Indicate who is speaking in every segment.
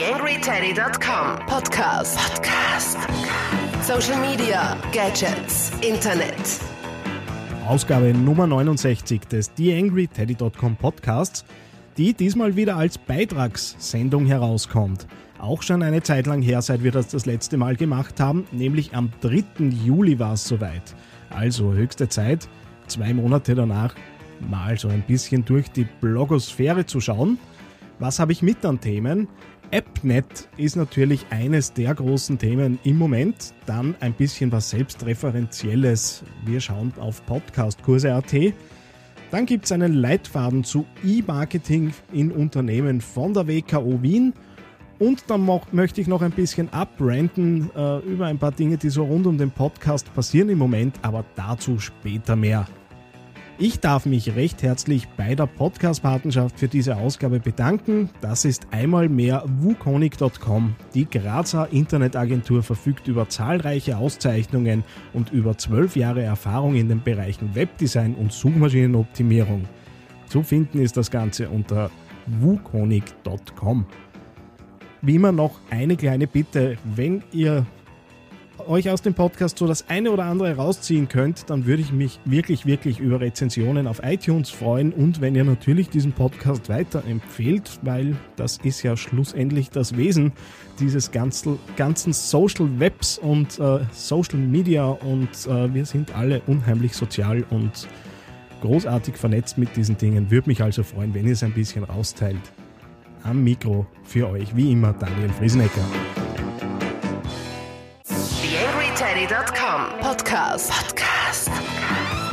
Speaker 1: TheAngryTeddy.com Podcast. Podcast. Social Media, Gadgets, Internet.
Speaker 2: Ausgabe Nummer 69 des TheAngryTeddy.com Podcasts, die diesmal wieder als Beitragssendung herauskommt. Auch schon eine Zeit lang her, seit wir das das letzte Mal gemacht haben, nämlich am 3. Juli war es soweit. Also höchste Zeit, zwei Monate danach mal so ein bisschen durch die Blogosphäre zu schauen. Was habe ich mit an Themen? AppNet ist natürlich eines der großen Themen im Moment. Dann ein bisschen was Selbstreferenzielles. Wir schauen auf Podcastkurse.at. Dann gibt es einen Leitfaden zu E-Marketing in Unternehmen von der WKO Wien. Und dann möchte ich noch ein bisschen abbranden äh, über ein paar Dinge, die so rund um den Podcast passieren im Moment, aber dazu später mehr. Ich darf mich recht herzlich bei der Podcast-Patenschaft für diese Ausgabe bedanken. Das ist einmal mehr wukonic.com. Die Grazer Internetagentur verfügt über zahlreiche Auszeichnungen und über zwölf Jahre Erfahrung in den Bereichen Webdesign und Suchmaschinenoptimierung. Zu finden ist das Ganze unter wukonic.com. Wie immer noch eine kleine Bitte, wenn ihr euch aus dem Podcast so das eine oder andere rausziehen könnt, dann würde ich mich wirklich, wirklich über Rezensionen auf iTunes freuen und wenn ihr natürlich diesen Podcast weiterempfehlt, weil das ist ja schlussendlich das Wesen dieses ganzen, Social Webs und äh, Social Media und äh, wir sind alle unheimlich sozial und großartig vernetzt mit diesen Dingen. Würde mich also freuen, wenn ihr es ein bisschen rausteilt. Am Mikro für euch, wie immer, Daniel Friesenecker.
Speaker 1: Podcast. Podcast.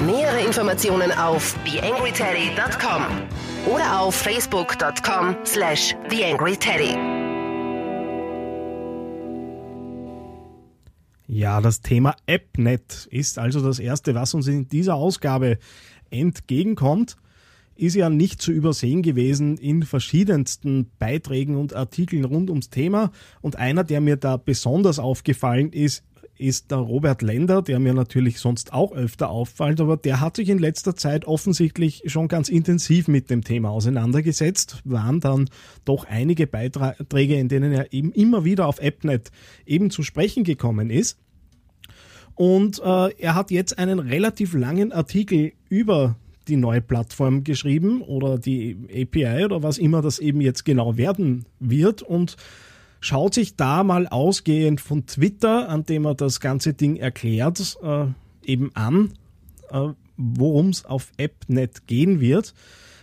Speaker 1: Nähere Informationen auf TheAngryTeddy.com oder auf Facebook.com slash TheAngryTeddy.
Speaker 2: Ja, das Thema AppNet ist also das erste, was uns in dieser Ausgabe entgegenkommt ist ja nicht zu übersehen gewesen in verschiedensten Beiträgen und Artikeln rund ums Thema. Und einer, der mir da besonders aufgefallen ist, ist der Robert Lender, der mir natürlich sonst auch öfter auffällt, aber der hat sich in letzter Zeit offensichtlich schon ganz intensiv mit dem Thema auseinandergesetzt, waren dann doch einige Beiträge, in denen er eben immer wieder auf AppNet eben zu sprechen gekommen ist. Und äh, er hat jetzt einen relativ langen Artikel über die neue Plattform geschrieben oder die API oder was immer das eben jetzt genau werden wird und schaut sich da mal ausgehend von Twitter, an dem er das ganze Ding erklärt, äh, eben an, äh, worum es auf AppNet gehen wird.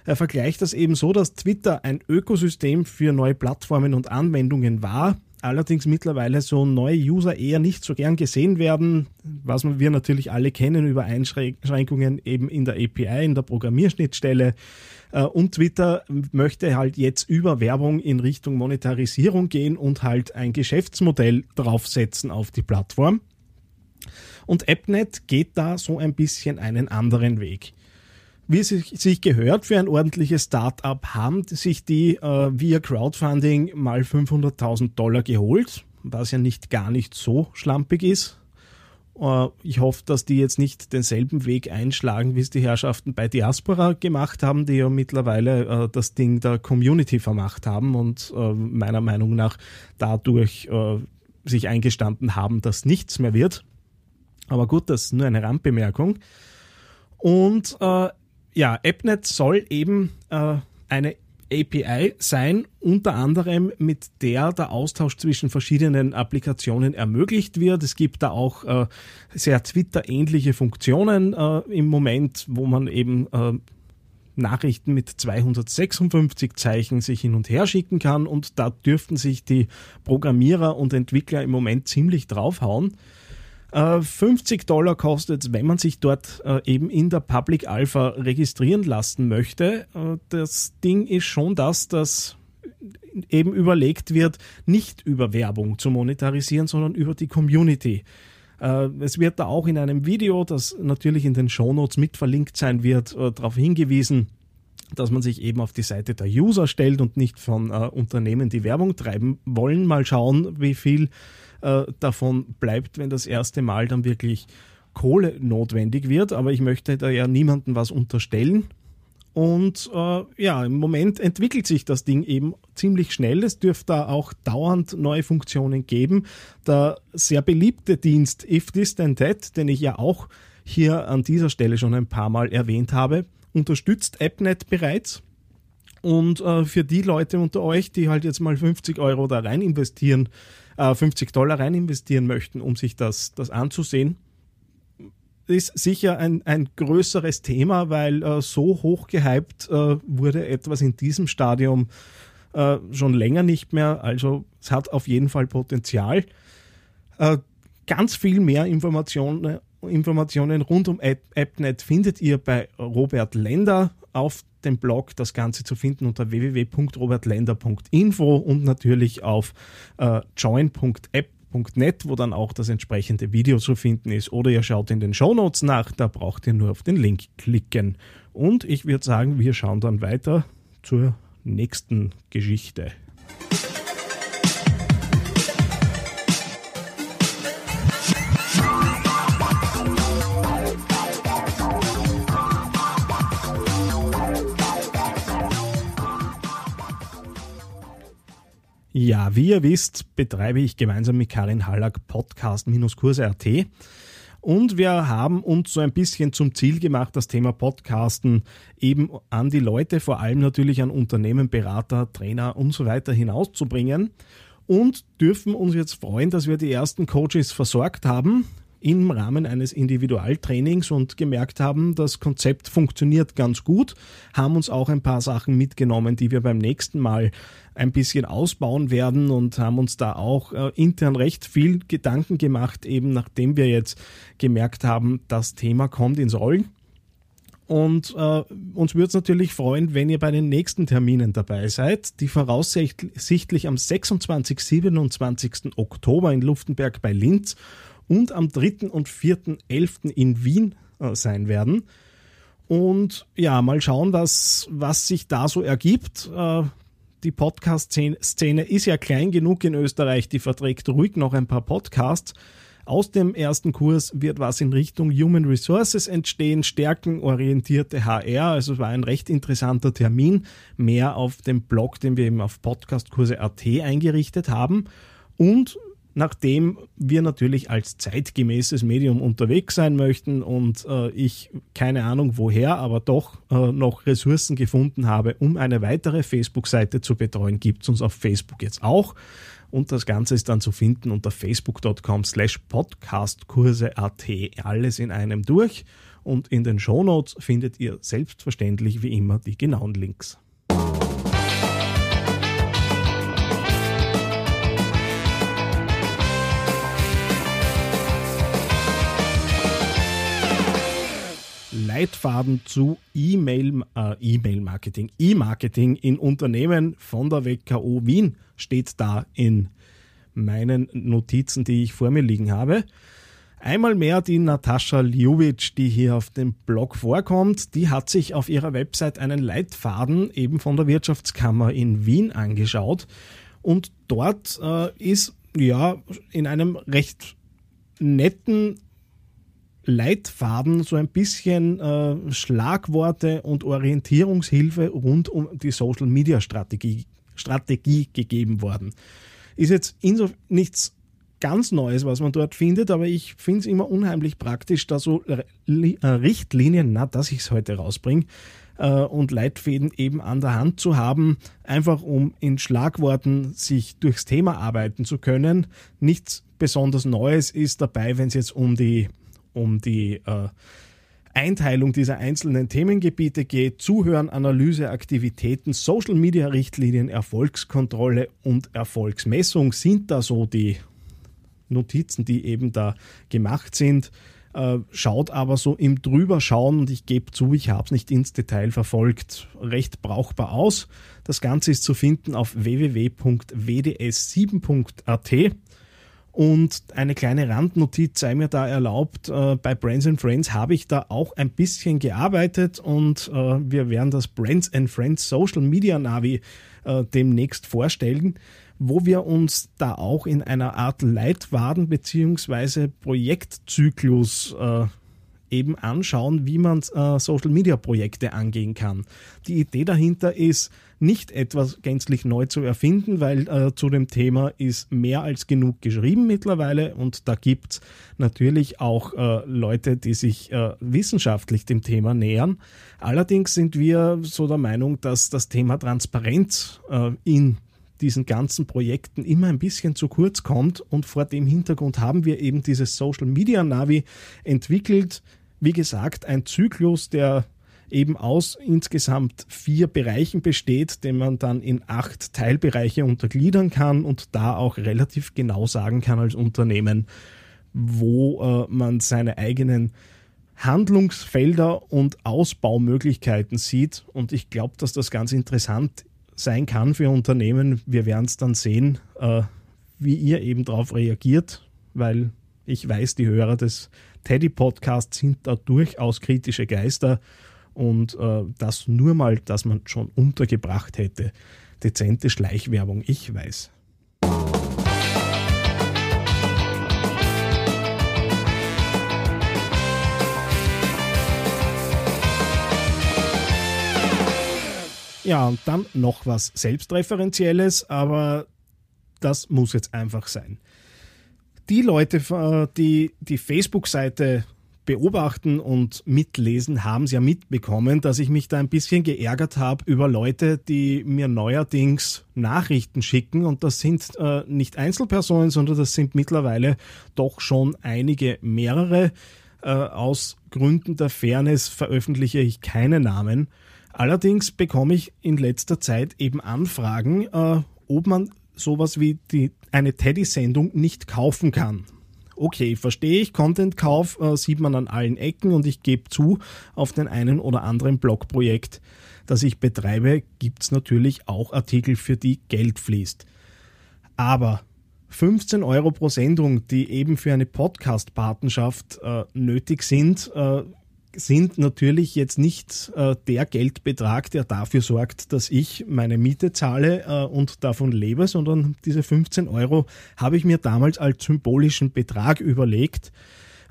Speaker 2: Er vergleicht das eben so, dass Twitter ein Ökosystem für neue Plattformen und Anwendungen war, allerdings mittlerweile so neue User eher nicht so gern gesehen werden, was wir natürlich alle kennen über Einschränkungen eben in der API, in der Programmierschnittstelle. Äh, und Twitter möchte halt jetzt über Werbung in Richtung Monetarisierung gehen und halt ein Geschäftsmodell draufsetzen auf die Plattform. Und AppNet geht da so ein bisschen einen anderen Weg wie es sich gehört für ein ordentliches Start-up, haben sich die äh, via Crowdfunding mal 500.000 Dollar geholt, was ja nicht gar nicht so schlampig ist. Äh, ich hoffe, dass die jetzt nicht denselben Weg einschlagen, wie es die Herrschaften bei Diaspora gemacht haben, die ja mittlerweile äh, das Ding der Community vermacht haben und äh, meiner Meinung nach dadurch äh, sich eingestanden haben, dass nichts mehr wird. Aber gut, das ist nur eine Randbemerkung. Und äh, ja, AppNet soll eben äh, eine API sein, unter anderem mit der der Austausch zwischen verschiedenen Applikationen ermöglicht wird. Es gibt da auch äh, sehr Twitter-ähnliche Funktionen äh, im Moment, wo man eben äh, Nachrichten mit 256 Zeichen sich hin und her schicken kann und da dürften sich die Programmierer und Entwickler im Moment ziemlich draufhauen. 50 äh, Dollar kostet es, wenn man sich dort äh, eben in der Public Alpha registrieren lassen möchte. Äh, das Ding ist schon das, dass eben überlegt wird, nicht über Werbung zu monetarisieren, sondern über die Community. Es wird da auch in einem Video, das natürlich in den Shownotes mit verlinkt sein wird, darauf hingewiesen, dass man sich eben auf die Seite der User stellt und nicht von Unternehmen, die Werbung treiben wollen. Mal schauen, wie viel äh, davon bleibt, wenn das erste Mal dann wirklich Kohle notwendig wird. Aber ich möchte da ja niemandem was unterstellen. Und äh, ja, im Moment entwickelt sich das Ding eben ziemlich schnell. Es dürfte da auch dauernd neue Funktionen geben. Der sehr beliebte Dienst If This Then That, den ich ja auch hier an dieser Stelle schon ein paar Mal erwähnt habe, unterstützt AppNet bereits. Und äh, für die Leute unter euch, die halt jetzt mal 50 Euro da rein investieren, äh, 50 Dollar rein investieren möchten, um sich das, das anzusehen, ist sicher ein, ein größeres Thema, weil äh, so hoch gehypt äh, wurde etwas in diesem Stadium äh, schon länger nicht mehr. Also es hat auf jeden Fall Potenzial. Äh, ganz viel mehr Informationen, Informationen rund um App, AppNet findet ihr bei Robert Lender auf dem Blog. Das Ganze zu finden unter www.robertlender.info und natürlich auf äh, join.app www.ftf.net, wo dann auch das entsprechende Video zu finden ist. Oder ihr schaut in den Show Notes nach, da braucht ihr nur auf den Link klicken. Und ich würde sagen, wir schauen dann weiter zur nächsten Geschichte. Ja, wie ihr wisst, betreibe ich gemeinsam mit Karin Hallack Podcast-Kurse.at. Und wir haben uns so ein bisschen zum Ziel gemacht, das Thema Podcasten eben an die Leute, vor allem natürlich an Unternehmen, Berater, Trainer und so weiter hinauszubringen. Und dürfen uns jetzt freuen, dass wir die ersten Coaches versorgt haben im Rahmen eines Individualtrainings und gemerkt haben, das Konzept funktioniert ganz gut, haben uns auch ein paar Sachen mitgenommen, die wir beim nächsten Mal ein bisschen ausbauen werden und haben uns da auch äh, intern recht viel Gedanken gemacht, eben nachdem wir jetzt gemerkt haben, das Thema kommt ins Rollen. Und äh, uns würde es natürlich freuen, wenn ihr bei den nächsten Terminen dabei seid, die voraussichtlich am 26. 27. Oktober in Luftenberg bei Linz und am 3. und 4.11. in Wien äh, sein werden. Und ja, mal schauen, was, was sich da so ergibt. Äh, die Podcast-Szene ist ja klein genug in Österreich, die verträgt ruhig noch ein paar Podcasts. Aus dem ersten Kurs wird was in Richtung Human Resources entstehen, stärkenorientierte HR. Also es war ein recht interessanter Termin. Mehr auf dem Blog, den wir eben auf podcastkurse.at eingerichtet haben. Und nachdem wir natürlich als zeitgemäßes Medium unterwegs sein möchten und äh, ich keine Ahnung woher, aber doch äh, noch Ressourcen gefunden habe, um eine weitere Facebook-Seite zu betreuen, gibt es uns auf Facebook jetzt auch. Und das Ganze ist dann zu finden unter facebook.com slash podcastkurse.at. Alles in einem durch. Und in den Shownotes findet ihr selbstverständlich wie immer die genauen Links. Leitfaden zu E-Mail, äh, E-Mail-Marketing, E-Marketing in Unternehmen von der WKO Wien steht da in meinen Notizen, die ich vor mir liegen habe. Einmal mehr die Natascha Ljubic, die hier auf dem Blog vorkommt, die hat sich auf ihrer Website einen Leitfaden eben von der Wirtschaftskammer in Wien angeschaut und dort äh, ist ja in einem recht netten Leitfaden so ein bisschen äh, Schlagworte und Orientierungshilfe rund um die Social Media Strategie, Strategie gegeben worden. Ist jetzt insofern nichts ganz Neues, was man dort findet, aber ich finde es immer unheimlich praktisch, da so äh, Richtlinien, na, dass ich es heute rausbringe, äh, und Leitfäden eben an der Hand zu haben, einfach um in Schlagworten sich durchs Thema arbeiten zu können. Nichts besonders Neues ist dabei, wenn es jetzt um die um die äh, Einteilung dieser einzelnen Themengebiete geht, Zuhören, Analyse, Aktivitäten, Social Media Richtlinien, Erfolgskontrolle und Erfolgsmessung sind da so die Notizen, die eben da gemacht sind. Äh, schaut aber so im Drüberschauen, und ich gebe zu, ich habe es nicht ins Detail verfolgt, recht brauchbar aus. Das Ganze ist zu finden auf www.wds7.at. Und eine kleine Randnotiz sei mir da erlaubt, äh, bei Brands and Friends habe ich da auch ein bisschen gearbeitet und äh, wir werden das Brands and Friends Social Media Navi äh, demnächst vorstellen, wo wir uns da auch in einer Art Leitwaden bzw. Projektzyklus eben anschauen, wie man äh, Social-Media-Projekte angehen kann. Die Idee dahinter ist, nicht etwas gänzlich neu zu erfinden, weil äh, zu dem Thema ist mehr als genug geschrieben mittlerweile und da gibt es natürlich auch äh, Leute, die sich äh, wissenschaftlich dem Thema nähern. Allerdings sind wir so der Meinung, dass das Thema Transparenz äh, in diesen ganzen Projekten immer ein bisschen zu kurz kommt. Und vor dem Hintergrund haben wir eben dieses Social Media Navi entwickelt. Wie gesagt, ein Zyklus, der eben aus insgesamt vier Bereichen besteht, den man dann in acht Teilbereiche untergliedern kann und da auch relativ genau sagen kann als Unternehmen, wo äh, man seine eigenen Handlungsfelder und Ausbaumöglichkeiten sieht. Und ich glaube, dass das ganz interessant sein kann für Unternehmen. Wir werden es dann sehen, äh, wie ihr eben darauf reagiert, weil ich weiß, die Hörer des Teddy Podcasts sind da durchaus kritische Geister und äh, das nur mal, dass man schon untergebracht hätte. Dezente Schleichwerbung, ich weiß. Ja, und dann noch was Selbstreferenzielles, aber das muss jetzt einfach sein. Die Leute, äh, die die Facebook-Seite beobachten und mitlesen, haben es ja mitbekommen, dass ich mich da ein bisschen geärgert habe über Leute, die mir neuerdings Nachrichten schicken. Und das sind äh, nicht Einzelpersonen, sondern das sind mittlerweile doch schon einige mehrere. Äh, aus Gründen der Fairness veröffentliche ich keine Namen. Allerdings bekomme ich in letzter Zeit eben Anfragen, äh, ob man sowas wie die, eine Teddy-Sendung nicht kaufen kann. Okay, verstehe ich, Content-Kauf äh, sieht man an allen Ecken und ich gebe zu, auf den einen oder anderen Blogprojekt, das ich betreibe, gibt es natürlich auch Artikel, für die Geld fließt. Aber 15 Euro pro Sendung, die eben für eine Podcast-Patenschaft äh, nötig sind, äh, sind natürlich jetzt nicht äh, der Geldbetrag, der dafür sorgt, dass ich meine Miete zahle äh, und davon lebe, sondern diese 15 Euro habe ich mir damals als symbolischen Betrag überlegt,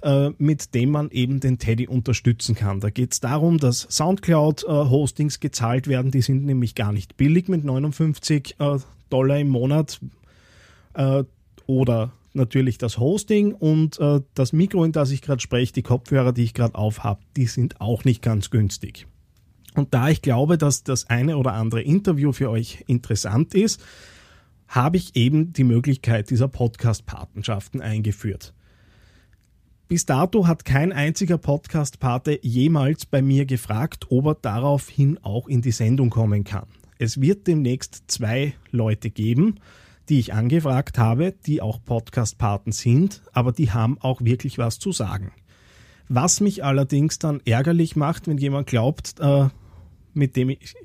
Speaker 2: äh, mit dem man eben den Teddy unterstützen kann. Da geht es darum, dass Soundcloud-Hostings gezahlt werden, die sind nämlich gar nicht billig mit 59 äh, Dollar im Monat äh, oder natürlich das Hosting und äh, das Mikro, in das ich gerade spreche, die Kopfhörer, die ich gerade aufhab, die sind auch nicht ganz günstig. Und da ich glaube, dass das eine oder andere Interview für euch interessant ist, habe ich eben die Möglichkeit dieser Podcast-Patenschaften eingeführt. Bis dato hat kein einziger Podcast-Pate jemals bei mir gefragt, ob er daraufhin auch in die Sendung kommen kann. Es wird demnächst zwei Leute geben, die ich angefragt habe, die auch Podcast-Paten sind, aber die haben auch wirklich was zu sagen. Was mich allerdings dann ärgerlich macht, wenn jemand glaubt, äh, mit dem ich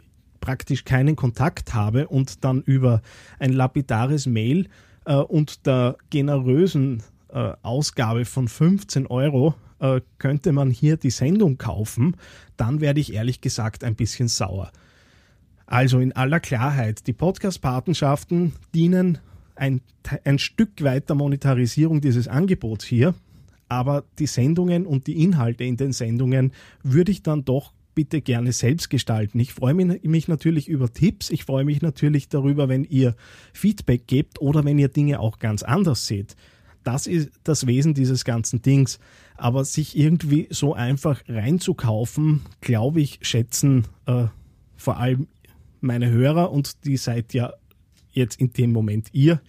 Speaker 2: praktisch keinen Kontakt habe und dann über ein lapidares Mail äh, und der generösen äh, Ausgabe von 15 Euro äh, könnte man hier die Sendung kaufen, dann werde ich ehrlich gesagt ein bisschen sauer. Also in aller Klarheit, die Podcast-Patenschaften dienen ein, ein Stück weit der Monetarisierung dieses Angebots hier, aber die Sendungen und die Inhalte in den Sendungen würde ich dann doch bitte gerne selbst gestalten. Ich freue mich natürlich über Tipps, ich freue mich natürlich darüber, wenn ihr Feedback gebt oder wenn ihr Dinge auch ganz anders seht. Das ist das Wesen dieses ganzen Dings. Aber sich irgendwie so einfach reinzukaufen, glaube ich, schätzen äh, vor allem meine Hörer und die seid ja jetzt in dem Moment ihr,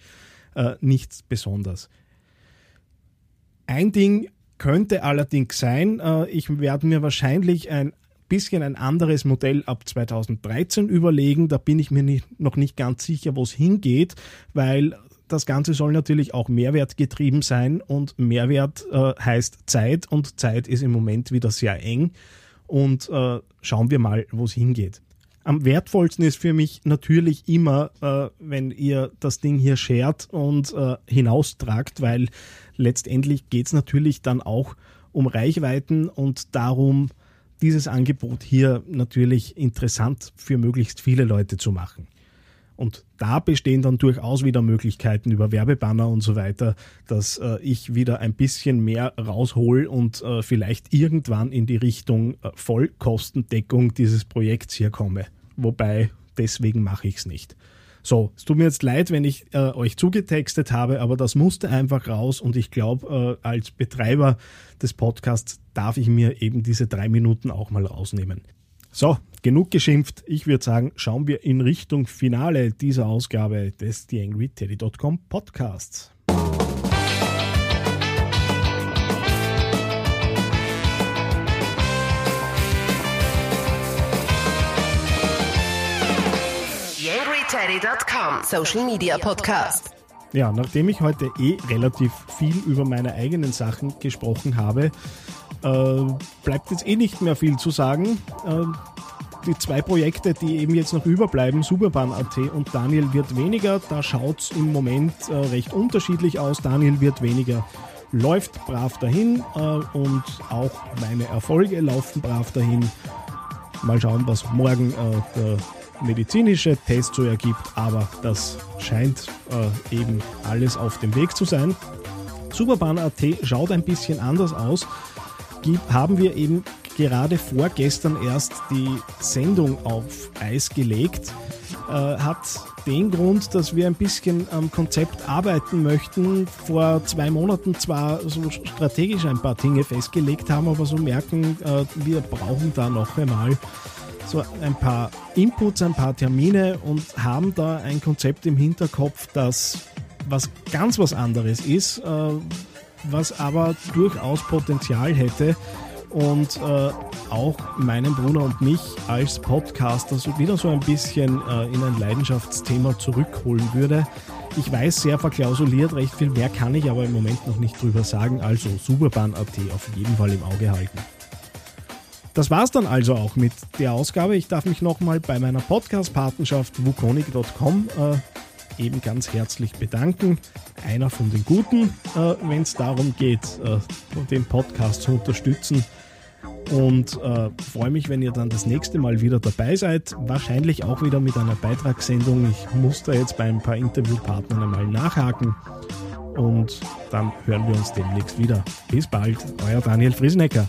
Speaker 2: äh, nichts besonders. Ein Ding könnte allerdings sein, äh, ich werde mir wahrscheinlich ein bisschen ein anderes Modell ab 2013 überlegen. Da bin ich mir nicht, noch nicht ganz sicher, wo es hingeht, weil das Ganze soll natürlich auch Mehrwert getrieben sein und Mehrwert äh, heißt Zeit und Zeit ist im Moment wieder sehr eng und äh, schauen wir mal, wo es hingeht. Am wertvollsten ist für mich natürlich immer, äh, wenn ihr das Ding hier shared und äh, hinaustragt, weil letztendlich geht es natürlich dann auch um Reichweiten und darum, dieses Angebot hier natürlich interessant für möglichst viele Leute zu machen. Und da bestehen dann durchaus wieder Möglichkeiten über Werbebanner und so weiter, dass äh, ich wieder ein bisschen mehr raushol und äh, vielleicht irgendwann in die Richtung äh, Vollkostendeckung dieses Projekts hier komme. Wobei, deswegen mache ich es nicht. So, es tut mir jetzt leid, wenn ich äh, euch zugetextet habe, aber das musste einfach raus und ich glaube, äh, als Betreiber des Podcasts darf ich mir eben diese drei Minuten auch mal rausnehmen. So, genug geschimpft. Ich würde sagen, schauen wir in Richtung Finale dieser Ausgabe des TheAngryTeddy.com Podcasts.
Speaker 1: TheAngryTeddy.com Social Media Podcast.
Speaker 2: Ja, nachdem ich heute eh relativ viel über meine eigenen Sachen gesprochen habe, äh, bleibt jetzt eh nicht mehr viel zu sagen. Äh, die zwei Projekte, die eben jetzt noch überbleiben, Superbahn.at und Daniel wird weniger, da schaut es im Moment äh, recht unterschiedlich aus. Daniel wird weniger, läuft brav dahin äh, und auch meine Erfolge laufen brav dahin. Mal schauen, was morgen äh, der medizinische Test so ergibt, aber das scheint eben alles auf dem Weg zu sein. Superbahn.at schaut ein bisschen anders aus haben wir eben gerade vorgestern erst die Sendung auf Eis gelegt. Äh, hat den Grund, dass wir ein bisschen am Konzept arbeiten möchten. Vor zwei Monaten zwar so strategisch ein paar Dinge festgelegt haben, aber so merken, äh, wir brauchen da noch einmal so ein paar Inputs, ein paar Termine und haben da ein Konzept im Hinterkopf, das was ganz was anderes ist, äh, was aber durchaus Potenzial hätte und äh, auch meinen Bruder und mich als Podcaster so wieder so ein bisschen äh, in ein Leidenschaftsthema zurückholen würde. Ich weiß, sehr verklausuliert, recht viel mehr kann ich aber im Moment noch nicht drüber sagen, also Superbahn.at auf jeden Fall im Auge halten. Das war's dann also auch mit der Ausgabe. Ich darf mich nochmal bei meiner Podcast-Patenschaft wukonik.com äh, eben ganz herzlich bedanken. Einer von den Guten, äh, wenn es darum geht, äh, den Podcast zu unterstützen. Und äh, freue mich, wenn ihr dann das nächste Mal wieder dabei seid. Wahrscheinlich auch wieder mit einer Beitragssendung. Ich muss da jetzt bei ein paar Interviewpartnern einmal nachhaken. Und dann hören wir uns demnächst wieder. Bis bald, euer Daniel Friesenecker.